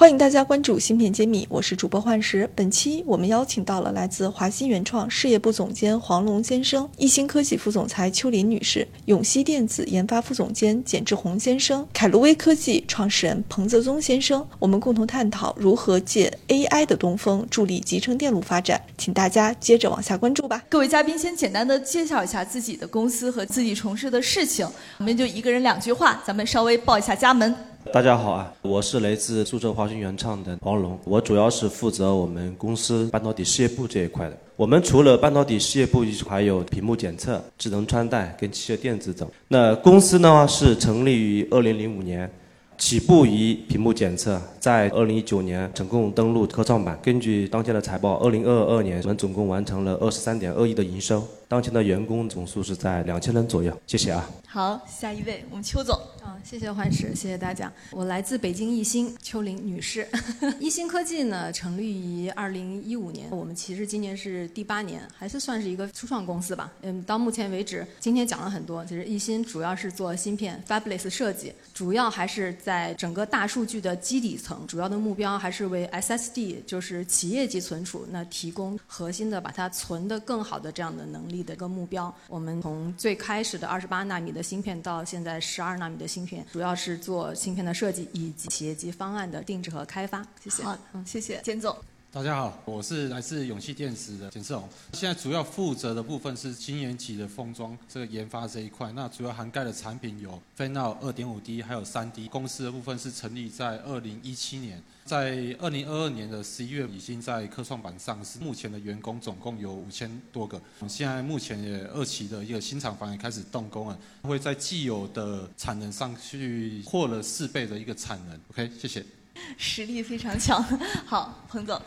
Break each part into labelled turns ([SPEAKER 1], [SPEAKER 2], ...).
[SPEAKER 1] 欢迎大家关注芯片揭秘，我是主播幻石。本期我们邀请到了来自华新原创事业部总监黄龙先生、易星科技副总裁邱林女士、永熙电子研发副总监简志宏先生、凯路威科技创始人彭泽宗先生，我们共同探讨如何借 AI 的东风助力集成电路发展。请大家接着往下关注吧。各位嘉宾，先简单的介绍一下自己的公司和自己从事的事情，我们就一个人两句话，咱们稍微报一下家门。
[SPEAKER 2] 大家好啊，我是来自苏州华星原创的黄龙，我主要是负责我们公司半导体事业部这一块的。我们除了半导体事业部，还有屏幕检测、智能穿戴跟汽车电子等。那公司呢是成立于二零零五年，起步于屏幕检测，在二零一九年成功登陆科创板。根据当前的财报，二零二二年我们总共完成了二十三点二亿的营收。当前的员工总数是在两千人左右。谢谢啊。
[SPEAKER 1] 好，下一位，我们邱总。
[SPEAKER 3] 谢谢幻石，谢谢大家。我来自北京易鑫，邱玲女士。易鑫科技呢，成立于二零一五年，我们其实今年是第八年，还是算是一个初创公司吧。嗯，到目前为止，今天讲了很多，其实易鑫主要是做芯片 fabless 设计，主要还是在整个大数据的基底层，主要的目标还是为 SSD，就是企业级存储，那提供核心的把它存得更好的这样的能力。的一个目标，我们从最开始的二十八纳米的芯片到现在十二纳米的芯片，主要是做芯片的设计以及企业级方案的定制和开发。谢谢。
[SPEAKER 1] 好，嗯，谢谢，简总。
[SPEAKER 4] 大家好，我是来自永气电子的简世宏。现在主要负责的部分是晶圆级的封装这个研发这一块。那主要涵盖的产品有 Fan-out 二点五 D，还有三 D。公司的部分是成立在二零一七年，在二零二二年的十一月已经在科创板上市。目前的员工总共有五千多个。现在目前也二期的一个新厂房也开始动工了，会在既有的产能上去扩了四倍的一个产能。OK，谢谢。
[SPEAKER 1] 实力非常强。好，彭总。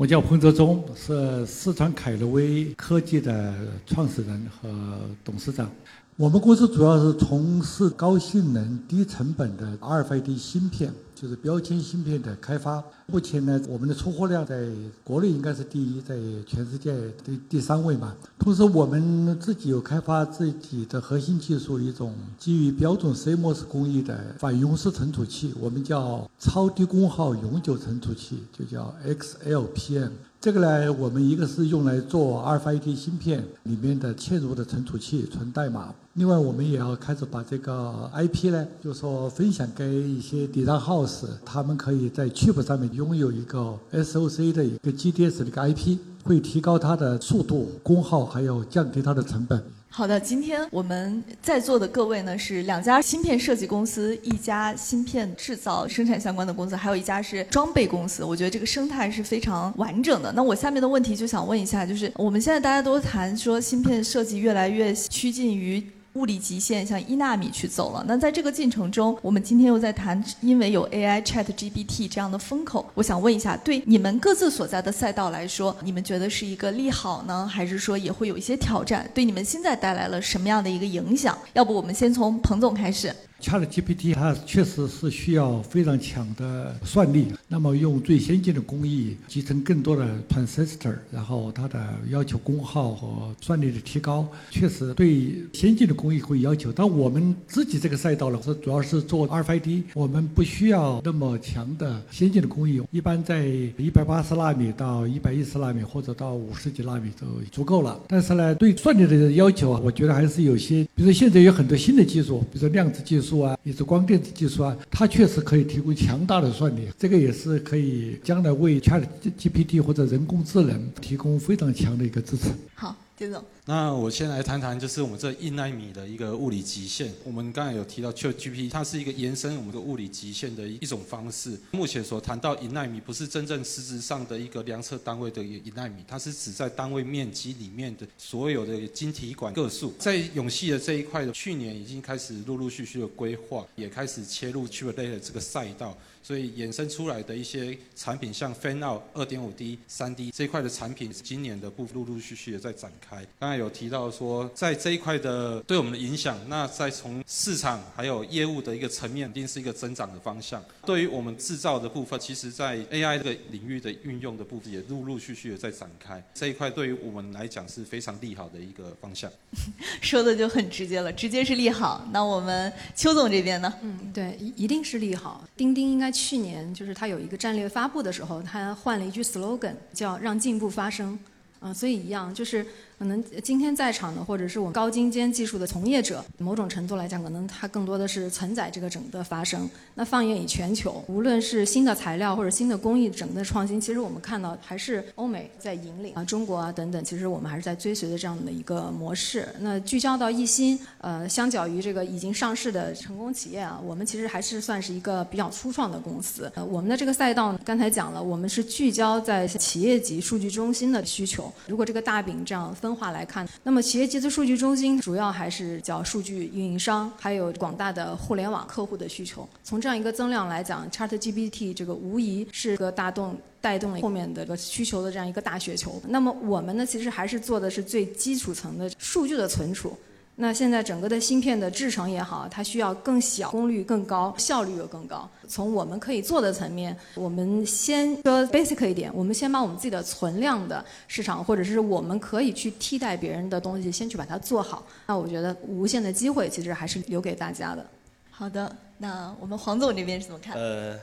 [SPEAKER 5] 我叫彭泽忠，是四川凯乐威科技的创始人和董事长。我们公司主要是从事高性能、低成本的 RFID 芯片。就是标签芯片的开发，目前呢，我们的出货量在国内应该是第一，在全世界第第三位嘛。同时，我们自己有开发自己的核心技术，一种基于标准 CMOS 工艺的反永式存储器，我们叫超低功耗永久存储器，就叫 XLPM。这个呢，我们一个是用来做 RFID 芯片里面的嵌入的存储器存代码。另外，我们也要开始把这个 IP 呢，就说分享给一些 data house，他们可以在 chip 上面拥有一个 SOC 的一个 GDS 的一个 IP，会提高它的速度、功耗，还有降低它的成本。
[SPEAKER 1] 好的，今天我们在座的各位呢是两家芯片设计公司，一家芯片制造生产相关的公司，还有一家是装备公司。我觉得这个生态是非常完整的。那我下面的问题就想问一下，就是我们现在大家都谈说芯片设计越来越趋近于。物理极限向一纳米去走了。那在这个进程中，我们今天又在谈，因为有 AI Chat GPT 这样的风口，我想问一下，对你们各自所在的赛道来说，你们觉得是一个利好呢，还是说也会有一些挑战？对你们现在带来了什么样的一个影响？要不我们先从彭总开始。
[SPEAKER 5] ChatGPT 它确实是需要非常强的算力，那么用最先进的工艺集成更多的 transistor，然后它的要求功耗和算力的提高，确实对先进的工艺会要求。但我们自己这个赛道呢，是主要是做 RFID，我们不需要那么强的先进的工艺，一般在一百八十纳米到一百一十纳米或者到五十几纳米就足够了。但是呢，对算力的要求啊，我觉得还是有些，比如说现在有很多新的技术，比如说量子技术。啊，也是光电子技术啊，它确实可以提供强大的算力，这个也是可以将来为 Chat GPT 或者人工智能提供非常强的一个支持。
[SPEAKER 1] 好。接着，
[SPEAKER 4] 那我先来谈谈，就是我们这一纳米的一个物理极限。我们刚才有提到 ChatGPT，它是一个延伸我们的物理极限的一种方式。目前所谈到一纳米，不是真正实质上的一个量测单位的一纳米，它是指在单位面积里面的所有的晶体管个数。在永系的这一块的，去年已经开始陆陆续续的规划，也开始切入 Chip 类的这个赛道。所以衍生出来的一些产品，像 Fan Out 二点五 D、三 D 这一块的产品，今年的部分陆陆续续的在展开。刚才有提到说，在这一块的对我们的影响，那在从市场还有业务的一个层面，一定是一个增长的方向。对于我们制造的部分，其实在 AI 这个领域的运用的部分，也陆陆续续的在展开。这一块对于我们来讲是非常利好的一个方向。
[SPEAKER 1] 说的就很直接了，直接是利好。那我们邱总这边呢？
[SPEAKER 3] 嗯，对，一一定是利好。钉钉应该去年就是它有一个战略发布的时候，它换了一句 slogan，叫“让进步发生”。嗯，所以一样就是。可能今天在场的，或者是我们高精尖技术的从业者，某种程度来讲，可能它更多的是承载这个整个发生。那放眼于全球，无论是新的材料或者新的工艺整个创新，其实我们看到还是欧美在引领啊，中国啊等等，其实我们还是在追随的这样的一个模式。那聚焦到一心，呃，相较于这个已经上市的成功企业啊，我们其实还是算是一个比较初创的公司。呃，我们的这个赛道刚才讲了，我们是聚焦在企业级数据中心的需求。如果这个大饼这样分。化来看，那么企业级的数据中心主要还是叫数据运营商，还有广大的互联网客户的需求。从这样一个增量来讲，ChatGPT 这个无疑是个大动带动了后面的个需求的这样一个大雪球。那么我们呢，其实还是做的是最基础层的数据的存储。那现在整个的芯片的制成也好，它需要更小、功率更高、效率又更高。从我们可以做的层面，我们先说 basic 一点，我们先把我们自己的存量的市场，或者是我们可以去替代别人的东西，先去把它做好。那我觉得无限的机会其实还是留给大家的。
[SPEAKER 1] 好的，那我们黄总这边是怎么看？
[SPEAKER 2] 呃，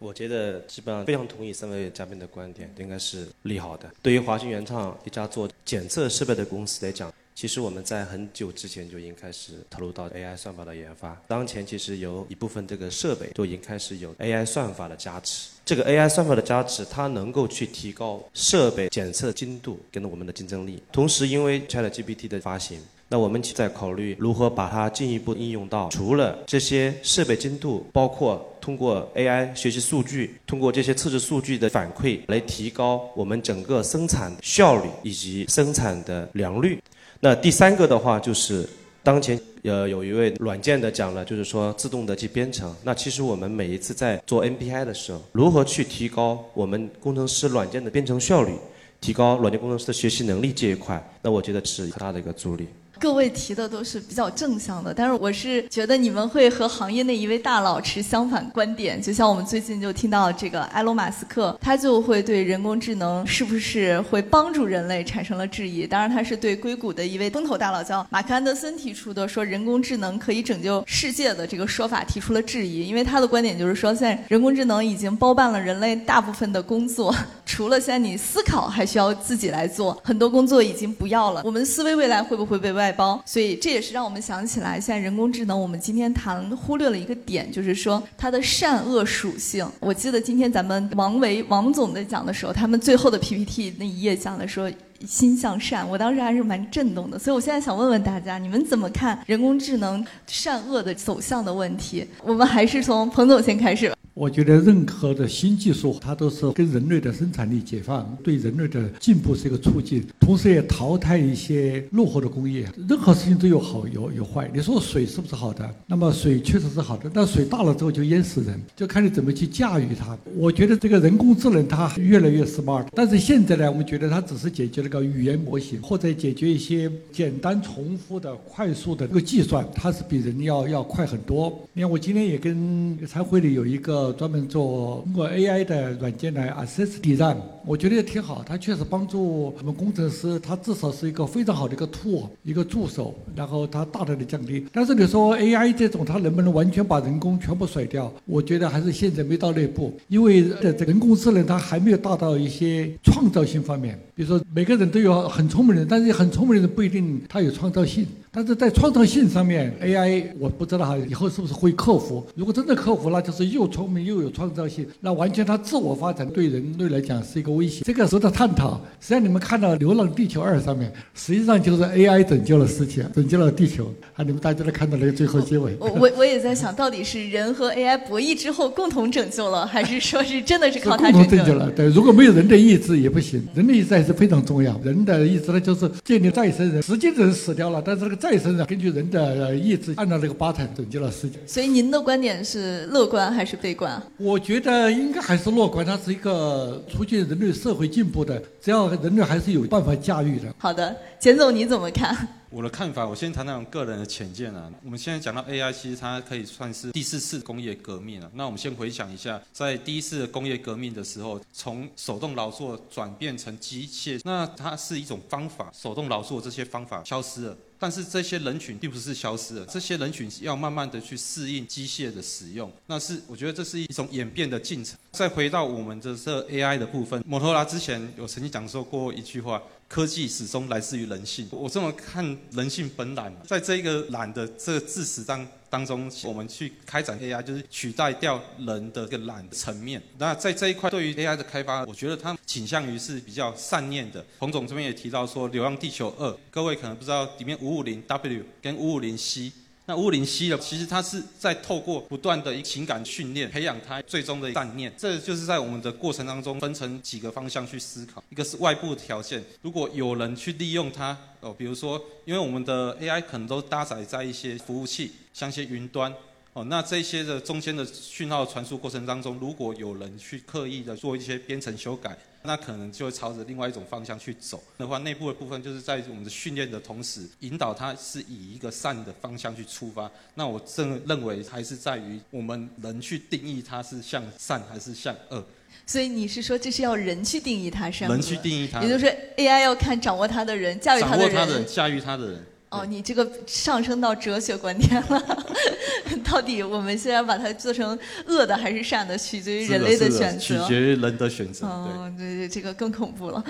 [SPEAKER 2] 我觉得基本上非常同意三位嘉宾的观点，应该是利好的。对于华星原创一家做检测设备的公司来讲。其实我们在很久之前就已经开始投入到 AI 算法的研发。当前其实有一部分这个设备就已经开始有 AI 算法的加持。这个 AI 算法的加持，它能够去提高设备检测精度跟我们的竞争力。同时，因为 ChatGPT 的发行，那我们在考虑如何把它进一步应用到除了这些设备精度，包括通过 AI 学习数据，通过这些测试数据的反馈来提高我们整个生产效率以及生产的良率。那第三个的话就是，当前呃有一位软件的讲了，就是说自动的去编程。那其实我们每一次在做 NPI 的时候，如何去提高我们工程师软件的编程效率，提高软件工程师的学习能力这一块，那我觉得是很大的一个助力。
[SPEAKER 1] 各位提的都是比较正向的，但是我是觉得你们会和行业内一位大佬持相反观点。就像我们最近就听到这个埃隆·马斯克，他就会对人工智能是不是会帮助人类产生了质疑。当然，他是对硅谷的一位风投大佬叫马克·安德森提出的说人工智能可以拯救世界的这个说法提出了质疑，因为他的观点就是说，现在人工智能已经包办了人类大部分的工作，除了现在你思考还需要自己来做，很多工作已经不要了。我们思维未来会不会被外？包，所以这也是让我们想起来，现在人工智能，我们今天谈忽略了一个点，就是说它的善恶属性。我记得今天咱们王维王总在讲的时候，他们最后的 PPT 那一页讲的说心向善，我当时还是蛮震动的。所以我现在想问问大家，你们怎么看人工智能善恶的走向的问题？我们还是从彭总先开始吧。
[SPEAKER 5] 我觉得任何的新技术，它都是跟人类的生产力解放，对人类的进步是一个促进，同时也淘汰一些落后的工业。任何事情都有好有有坏。你说水是不是好的？那么水确实是好的，但水大了之后就淹死人，就看你怎么去驾驭它。我觉得这个人工智能它越来越 smart，但是现在呢，我们觉得它只是解决了个语言模型，或者解决一些简单重复的快速的这个计算，它是比人要要快很多。你看，我今天也跟财会里有一个。专门做通过 AI 的软件来 assess 地站，我觉得也挺好。它确实帮助我们工程师，它至少是一个非常好的一个 tool，一个助手。然后它大大的降低。但是你说 AI 这种，它能不能完全把人工全部甩掉？我觉得还是现在没到那步，因为这人工智能它还没有达到一些创造性方面。比如说每个人都有很聪明的人，但是很聪明的人不一定他有创造性。但是在创造性上面，AI 我不知道哈，以后是不是会克服？如果真的克服，那就是又聪明又有创造性，那完全它自我发展对人类来讲是一个威胁。这个值得探讨。实际上你们看到《流浪地球二》上面，实际上就是 AI 拯救了世界，拯救了地球。啊，你们大家都看到那个最后结尾。
[SPEAKER 1] 我我我也在想到底是人和 AI 博弈之后共同拯救了，还是说是真的是靠它
[SPEAKER 5] 拯救了？对，如果没有人的意志也不行。人的意志还是非常重要。人的意志呢，就是建立再生人。实际的人死掉了，但是那个。再生呢根据人的意志，按照这个 button 拯救了世界。
[SPEAKER 1] 所以您的观点是乐观还是悲观？
[SPEAKER 5] 我觉得应该还是乐观，它是一个促进人类社会进步的，只要人类还是有办法驾驭的。
[SPEAKER 1] 好的，简总你怎么看？
[SPEAKER 4] 我的看法，我先谈谈我个人的浅见啊。我们现在讲到 AI，其实它可以算是第四次工业革命了。那我们先回想一下，在第一次工业革命的时候，从手动劳作转变成机械，那它是一种方法，手动劳作这些方法消失了。但是这些人群并不是消失了，这些人群要慢慢的去适应机械的使用，那是我觉得这是一种演变的进程。再回到我们的这 AI 的部分，摩托罗拉之前有曾经讲说过一句话：科技始终来自于人性。我这么看，人性本懒，在这个懒的这个字词当。当中，我们去开展 AI，就是取代掉人的个懒层面。那在这一块，对于 AI 的开发，我觉得它倾向于是比较善念的。彭总这边也提到说，《流浪地球二》，各位可能不知道，里面五五零 W 跟五五零 C。那五五零 C 的，其实它是在透过不断的情感训练，培养它最终的善念。这就是在我们的过程当中分成几个方向去思考。一个是外部条件，如果有人去利用它，哦，比如说，因为我们的 AI 可能都搭载在一些服务器，像一些云端。哦，那这些的中间的讯号传输过程当中，如果有人去刻意的做一些编程修改，那可能就会朝着另外一种方向去走的话，内部的部分就是在我们的训练的同时，引导它是以一个善的方向去出发。那我正认为还是在于我们人去定义它是向善还是向恶。
[SPEAKER 1] 所以你是说这是要人去定义它善？
[SPEAKER 4] 人去定义它，
[SPEAKER 1] 也就是说 AI 要看掌握它的人，驾驭它的人，
[SPEAKER 4] 掌握它的人，驾驭它的人。
[SPEAKER 1] 哦，你这个上升到哲学观点了。到底我们现在把它做成恶的还是善的，取决于人类
[SPEAKER 4] 的
[SPEAKER 1] 选择。
[SPEAKER 4] 取决于人的选择。
[SPEAKER 1] 哦，对对，这个更恐怖了。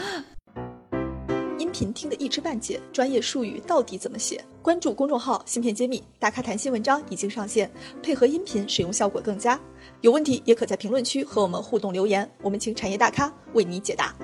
[SPEAKER 6] 音频听得一知半解，专业术语到底怎么写？关注公众号“芯片揭秘”，大咖谈新文章已经上线，配合音频使用效果更佳。有问题也可在评论区和我们互动留言，我们请产业大咖为你解答。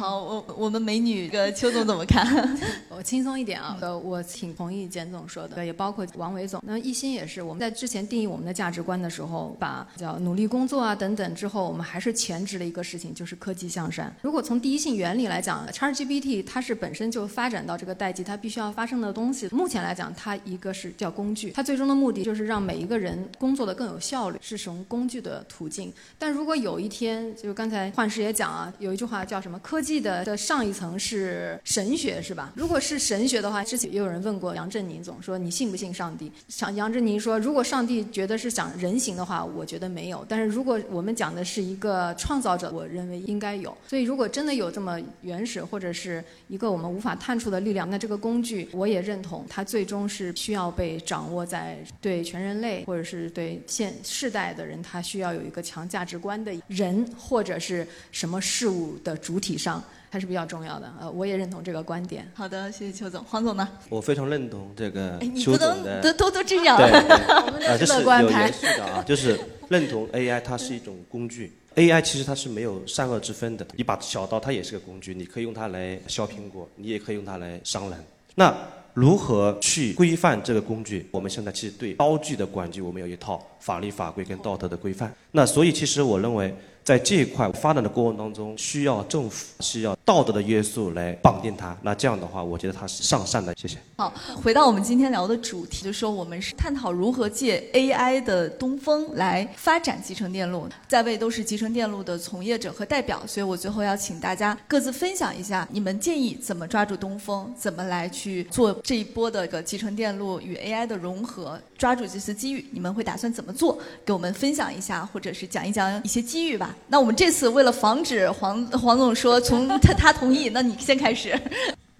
[SPEAKER 1] 好，我我们美女个邱总怎么看？
[SPEAKER 3] 我轻松一点啊，呃，我挺同意简总说的，也包括王伟总。那一心也是，我们在之前定义我们的价值观的时候，把叫努力工作啊等等之后，我们还是前置了一个事情，就是科技向善。如果从第一性原理来讲，ChatGPT 它是本身就发展到这个代际，它必须要发生的东西。目前来讲，它一个是叫工具，它最终的目的就是让每一个人工作的更有效率，是使用工具的途径。但如果有一天，就是刚才幻师也讲啊，有一句话叫什么？科技。记得的上一层是神学是吧？如果是神学的话，之前也有人问过杨振宁总说你信不信上帝？像杨振宁说，如果上帝觉得是讲人形的话，我觉得没有。但是如果我们讲的是一个创造者，我认为应该有。所以如果真的有这么原始或者是一个我们无法探出的力量，那这个工具我也认同，它最终是需要被掌握在对全人类或者是对现世代的人，他需要有一个强价值观的人或者是什么事物的主体上。还是比较重要的，呃，我也认同这个观点。
[SPEAKER 1] 好的，谢谢邱总，黄总呢？
[SPEAKER 2] 我非常认同这个
[SPEAKER 1] 邱
[SPEAKER 2] 总的，
[SPEAKER 1] 都都都这样，
[SPEAKER 2] 我
[SPEAKER 1] 们是乐观派。
[SPEAKER 2] 的啊，就是认同 AI 它是一种工具，AI 其实它是没有善恶之分的。一把小刀它也是个工具，你可以用它来削苹果，你也可以用它来伤人。那如何去规范这个工具？我们现在其实对刀具的管制，我们有一套法律法规跟道德的规范。那所以其实我认为。在这一块发展的过程当中，需要政府需要道德的约束来绑定它。那这样的话，我觉得它是上善的。谢谢。
[SPEAKER 1] 好，回到我们今天聊的主题，就说我们是探讨如何借 AI 的东风来发展集成电路。在位都是集成电路的从业者和代表，所以我最后要请大家各自分享一下，你们建议怎么抓住东风，怎么来去做这一波的个集成电路与 AI 的融合，抓住这次机遇，你们会打算怎么做？给我们分享一下，或者是讲一讲一些机遇吧。那我们这次为了防止黄黄总说从 他他同意，那你先开始。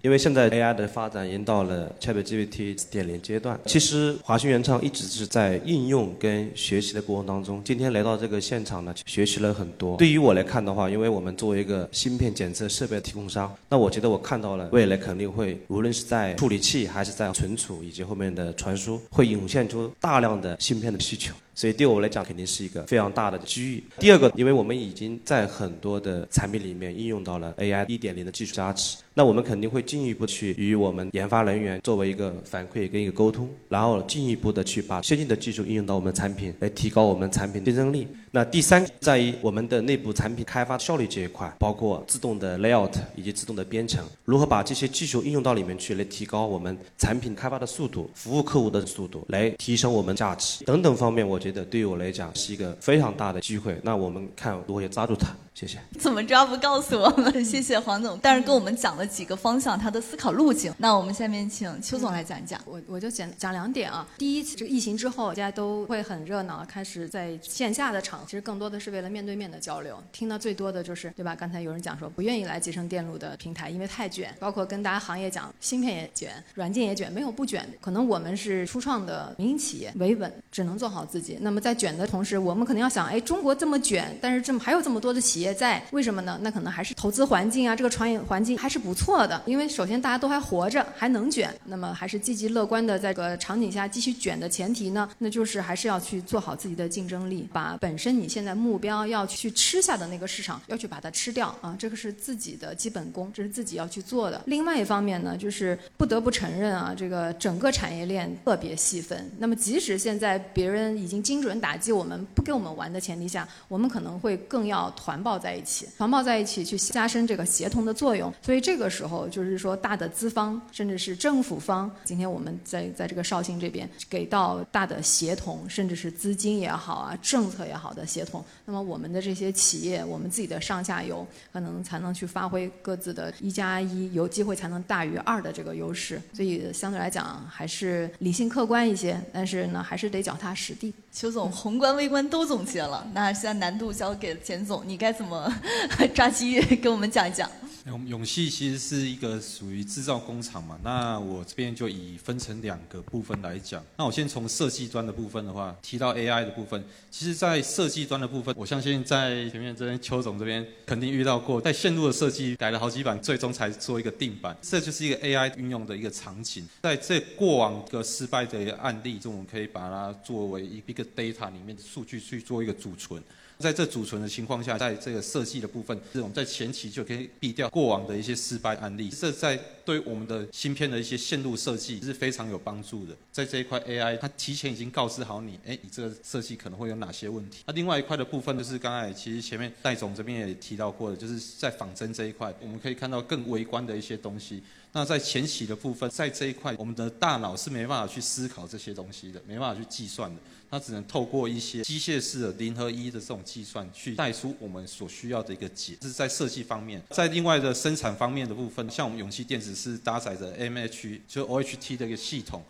[SPEAKER 2] 因为现在 AI 的发展已经到了 ChatGPT 点零阶段，其实华讯原创一直是在应用跟学习的过程当中。今天来到这个现场呢，学习了很多。对于我来看的话，因为我们作为一个芯片检测设备提供商，那我觉得我看到了未来肯定会，无论是在处理器还是在存储以及后面的传输，会涌现出大量的芯片的需求。所以对我来讲肯定是一个非常大的机遇。第二个，因为我们已经在很多的产品里面应用到了 AI 一点零的技术加持，那我们肯定会进一步去与我们研发人员作为一个反馈跟一个沟通，然后进一步的去把先进的技术应用到我们产品，来提高我们产品竞争力。那第三，在于我们的内部产品开发效率这一块，包括自动的 layout 以及自动的编程，如何把这些技术应用到里面去，来提高我们产品开发的速度、服务客户的速度，来提升我们价值等等方面，我觉得对于我来讲是一个非常大的机会。那我们看如何抓住它。谢谢。
[SPEAKER 1] 怎么抓不告诉我们？谢谢黄总，但是跟我们讲了几个方向，他的思考路径。那我们下面请邱总来讲一讲。
[SPEAKER 3] 我我就讲讲两点啊。第一，这个疫情之后，大家都会很热闹，开始在线下的场，其实更多的是为了面对面的交流。听到最多的就是，对吧？刚才有人讲说不愿意来集成电路的平台，因为太卷。包括跟大家行业讲，芯片也卷，软件也卷，没有不卷。可能我们是初创的民营企业，维稳，只能做好自己。那么在卷的同时，我们可能要想，哎，中国这么卷，但是这么还有这么多的企业在，为什么呢？那可能还是投资环境啊，这个创业环境还是不错的。因为首先大家都还活着，还能卷，那么还是积极乐观的，在这个场景下继续卷的前提呢，那就是还是要去做好自己的竞争力，把本身你现在目标要去吃下的那个市场要去把它吃掉啊，这个是自己的基本功，这是自己要去做的。另外一方面呢，就是不得不承认啊，这个整个产业链特别细分。那么即使现在别人已经精准打击我们，不给我们玩的前提下，我们可能会更要团抱在一起。团抱在一起去加深这个协同的作用，所以这个时候就是说大的资方甚至是政府方，今天我们在在这个绍兴这边给到大的协同，甚至是资金也好啊，政策也好的协同，那么我们的这些企业，我们自己的上下游可能才能去发挥各自的一加一，有机会才能大于二的这个优势。所以相对来讲还是理性客观一些，但是呢还是得脚踏实地。
[SPEAKER 1] 邱总宏观微观都总结了，那现在难度交给简总，你该怎么？抓机遇，给我们讲一讲。
[SPEAKER 4] 我们永系其实是一个属于制造工厂嘛，那我这边就以分成两个部分来讲。那我先从设计端的部分的话，提到 AI 的部分，其实在设计端的部分，我相信在前面这边邱总这边肯定遇到过，在线路的设计改了好几版，最终才做一个定版，这就是一个 AI 运用的一个场景。在这过往一个失败的一个案例中，我们可以把它作为一个 data 里面的数据去做一个储存。在这储存的情况下，在这个设计的部分，这种在前期就可以避掉过往的一些失败案例。这在对我们的芯片的一些线路设计是非常有帮助的。在这一块 AI，它提前已经告知好你，哎，你这个设计可能会有哪些问题。那另外一块的部分就是刚才其实前面戴总这边也提到过的，就是在仿真这一块，我们可以看到更微观的一些东西。那在前期的部分，在这一块，我们的大脑是没办法去思考这些东西的，没办法去计算的。它只能透过一些机械式的零和一的这种计算，去带出我们所需要的一个解。这是在设计方面，在另外的生产方面的部分，像我们永气电子是搭载着 MH 就 OHT 的一个系统。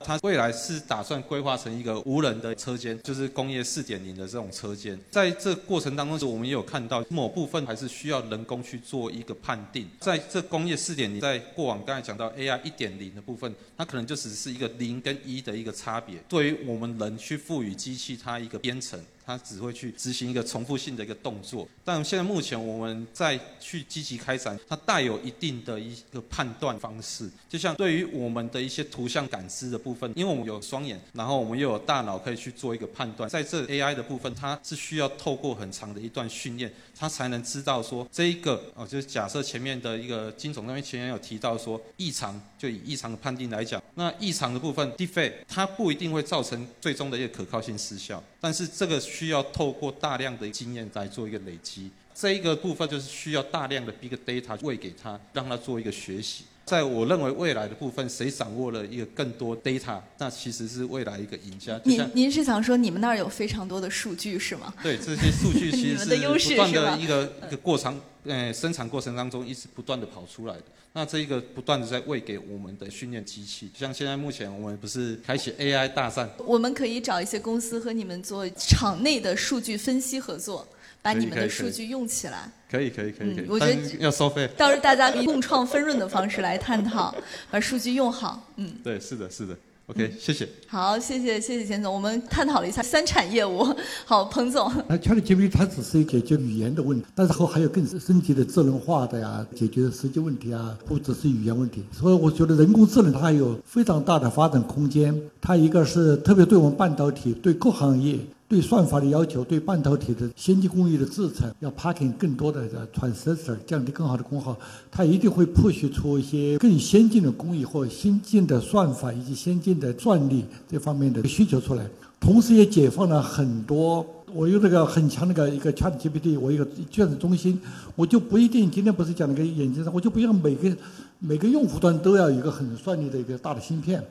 [SPEAKER 4] 它未来是打算规划成一个无人的车间，就是工业四点零的这种车间。在这过程当中，我们也有看到某部分还是需要人工去做一个判定。在这工业四点零，在过往刚才讲到 AI 一点零的部分，它可能就只是一个零跟一的一个差别。对于我们人去赋予机器它一个编程。它只会去执行一个重复性的一个动作，但现在目前我们在去积极开展，它带有一定的一个判断方式。就像对于我们的一些图像感知的部分，因为我们有双眼，然后我们又有大脑可以去做一个判断，在这 AI 的部分，它是需要透过很长的一段训练，他才能知道说这一个哦，就是假设前面的一个金总那边前面有提到说异常，就以异常的判定来讲，那异常的部分 d e f e 它不一定会造成最终的一个可靠性失效，但是这个。需要透过大量的经验来做一个累积，这一个部分就是需要大量的 big data 喂给他，让他做一个学习。在我认为未来的部分，谁掌握了一个更多 data，那其实是未来一个赢家。
[SPEAKER 1] 您您是想说你们那儿有非常多的数据是吗？
[SPEAKER 4] 对，这些数据其实 是不断的一个一个过程，呃，生产过程当中一直不断的跑出来的。那这一个不断的在喂给我们的训练机器，像现在目前我们不是开启 AI 大战，
[SPEAKER 1] 我们可以找一些公司和你们做场内的数据分析合作，把你们的数据用起来。
[SPEAKER 4] 可以可以可以可以，
[SPEAKER 1] 我觉得
[SPEAKER 4] 要收费。
[SPEAKER 1] 到时候大家以共创分润的方式来探讨，把数据用好。嗯，
[SPEAKER 4] 对，是的，是的。OK，谢谢。
[SPEAKER 1] 好，谢谢谢谢钱总，我们探讨了一下三产业务。好，彭总。
[SPEAKER 5] 那 ChatGPT 它只是解决语言的问题，但是后还有更升级的智能化的呀，解决实际问题啊，不只是语言问题。所以我觉得人工智能它还有非常大的发展空间。它一个是特别对我们半导体，对各行业。对算法的要求，对半导体的先进工艺的制成，要 packing 更多的 transistor，降低更好的功耗，它一定会 push 出一些更先进的工艺或先进的算法以及先进的算力这方面的需求出来。同时也解放了很多，我有那个很强那个一个 Chat GPT，我一个卷子中心，我就不一定今天不是讲那个眼镜上，我就不用每个每个用户端都要一个很算力的一个大的芯片。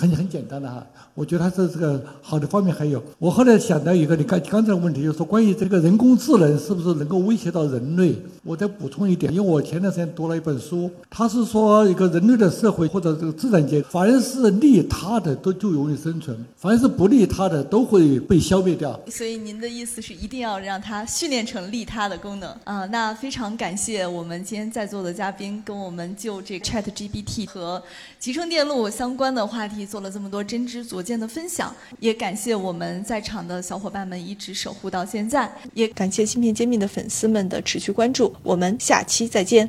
[SPEAKER 5] 很很简单的哈，我觉得它是这个好的方面还有。我后来想到一个，你刚刚才的问题，就是说关于这个人工智能是不是能够威胁到人类？我再补充一点，因为我前段时间读了一本书，它是说一个人类的社会或者这个自然界，凡是利他的都就容易生存，凡是不利他的都会被消灭掉。
[SPEAKER 1] 所以您的意思是一定要让它训练成利他的功能啊？那非常感谢我们今天在座的嘉宾跟我们就这个 Chat GPT 和集成电路相关的话题。做了这么多真知灼见的分享，也感谢我们在场的小伙伴们一直守护到现在，
[SPEAKER 6] 也感谢芯片揭秘的粉丝们的持续关注。我们下期再见。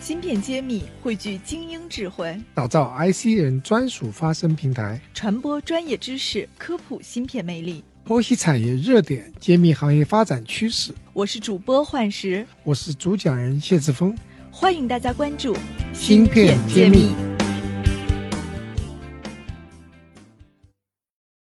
[SPEAKER 6] 芯片揭秘汇聚精英智慧，
[SPEAKER 7] 打造 IC 人专属发声平台，
[SPEAKER 6] 传播专业知识，科普芯片魅力，
[SPEAKER 7] 剖析产业热点，揭秘行业发展趋势。
[SPEAKER 6] 我是主播幻石，
[SPEAKER 7] 我是主讲人谢志峰，
[SPEAKER 6] 欢迎大家关注
[SPEAKER 7] 芯片揭秘。